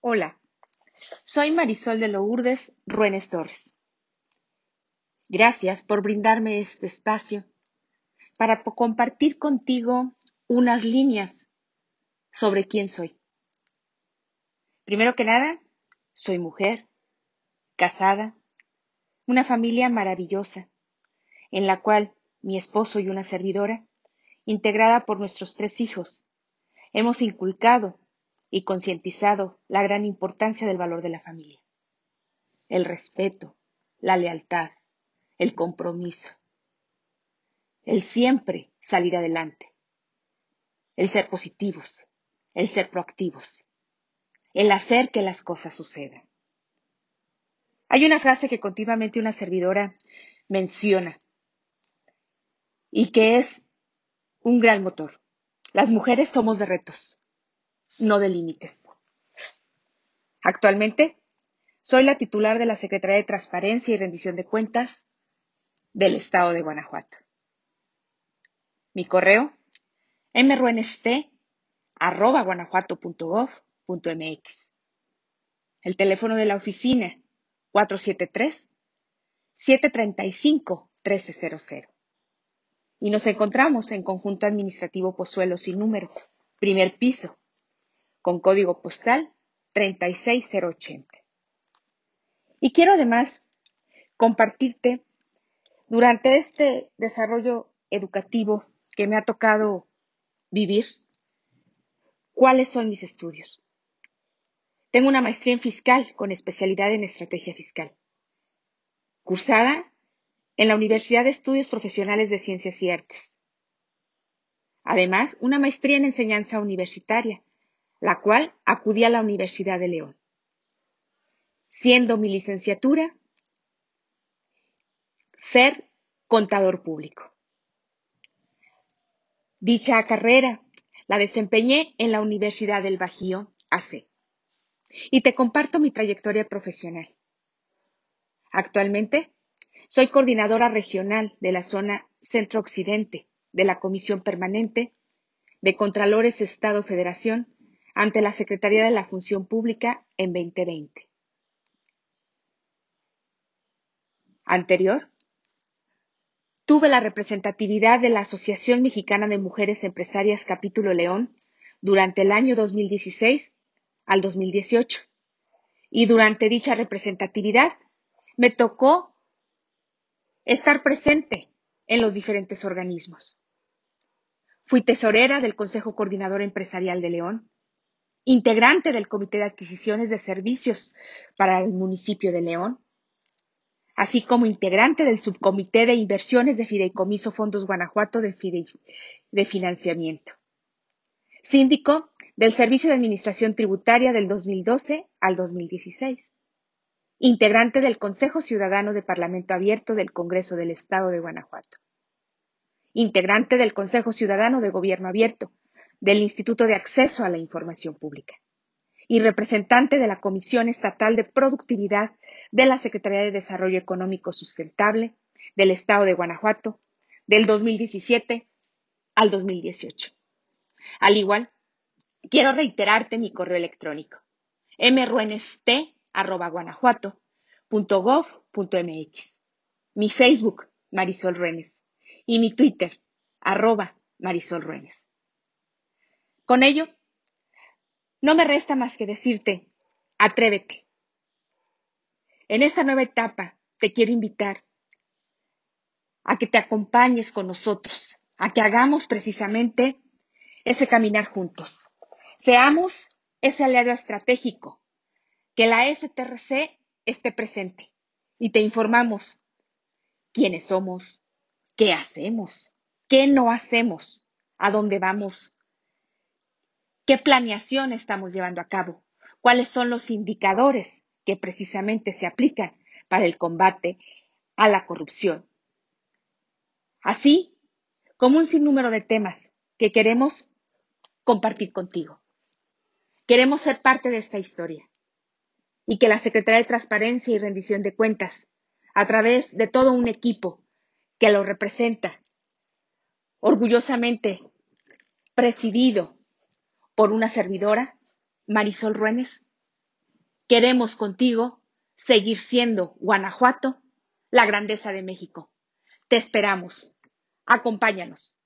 Hola, soy Marisol de Lourdes Ruénes Torres. Gracias por brindarme este espacio para compartir contigo unas líneas sobre quién soy. Primero que nada, soy mujer, casada, una familia maravillosa, en la cual mi esposo y una servidora, integrada por nuestros tres hijos, hemos inculcado y concientizado la gran importancia del valor de la familia. El respeto, la lealtad, el compromiso, el siempre salir adelante, el ser positivos, el ser proactivos, el hacer que las cosas sucedan. Hay una frase que continuamente una servidora menciona y que es un gran motor. Las mujeres somos de retos, no de límites. Actualmente, soy la titular de la Secretaría de Transparencia y Rendición de Cuentas del Estado de Guanajuato. Mi correo, mruenst.guanajuato.gov.mx. El teléfono de la oficina, 473-735-1300. Y nos encontramos en Conjunto Administrativo Pozuelo sin número, primer piso, con código postal 36080. Y quiero además compartirte durante este desarrollo educativo que me ha tocado vivir, cuáles son mis estudios. Tengo una maestría en fiscal con especialidad en estrategia fiscal, cursada en la Universidad de Estudios Profesionales de Ciencias y Artes. Además, una maestría en enseñanza universitaria la cual acudí a la Universidad de León, siendo mi licenciatura ser contador público. Dicha carrera la desempeñé en la Universidad del Bajío, AC. Y te comparto mi trayectoria profesional. Actualmente soy coordinadora regional de la zona centro-occidente de la Comisión Permanente de Contralores Estado Federación ante la Secretaría de la Función Pública en 2020. Anterior, tuve la representatividad de la Asociación Mexicana de Mujeres Empresarias Capítulo León durante el año 2016 al 2018. Y durante dicha representatividad me tocó estar presente en los diferentes organismos. Fui tesorera del Consejo Coordinador Empresarial de León, integrante del Comité de Adquisiciones de Servicios para el municipio de León, así como integrante del Subcomité de Inversiones de Fideicomiso Fondos Guanajuato de, de Financiamiento. Síndico del Servicio de Administración Tributaria del 2012 al 2016. Integrante del Consejo Ciudadano de Parlamento Abierto del Congreso del Estado de Guanajuato. Integrante del Consejo Ciudadano de Gobierno Abierto del Instituto de Acceso a la Información Pública y representante de la Comisión Estatal de Productividad de la Secretaría de Desarrollo Económico Sustentable del Estado de Guanajuato del 2017 al 2018. Al igual, quiero reiterarte mi correo electrónico mruenst.guanajuato.gov.mx, mi Facebook, Marisol Ruenes, y mi Twitter, arroba Marisol Ruenes. Con ello, no me resta más que decirte, atrévete. En esta nueva etapa te quiero invitar a que te acompañes con nosotros, a que hagamos precisamente ese caminar juntos. Seamos ese aliado estratégico, que la STRC esté presente y te informamos quiénes somos, qué hacemos, qué no hacemos, a dónde vamos, ¿Qué planeación estamos llevando a cabo? ¿Cuáles son los indicadores que precisamente se aplican para el combate a la corrupción? Así como un sinnúmero de temas que queremos compartir contigo. Queremos ser parte de esta historia y que la Secretaría de Transparencia y Rendición de Cuentas, a través de todo un equipo que lo representa, orgullosamente presidido por una servidora, Marisol Ruénes, Queremos contigo seguir siendo Guanajuato, la grandeza de México. Te esperamos. Acompáñanos.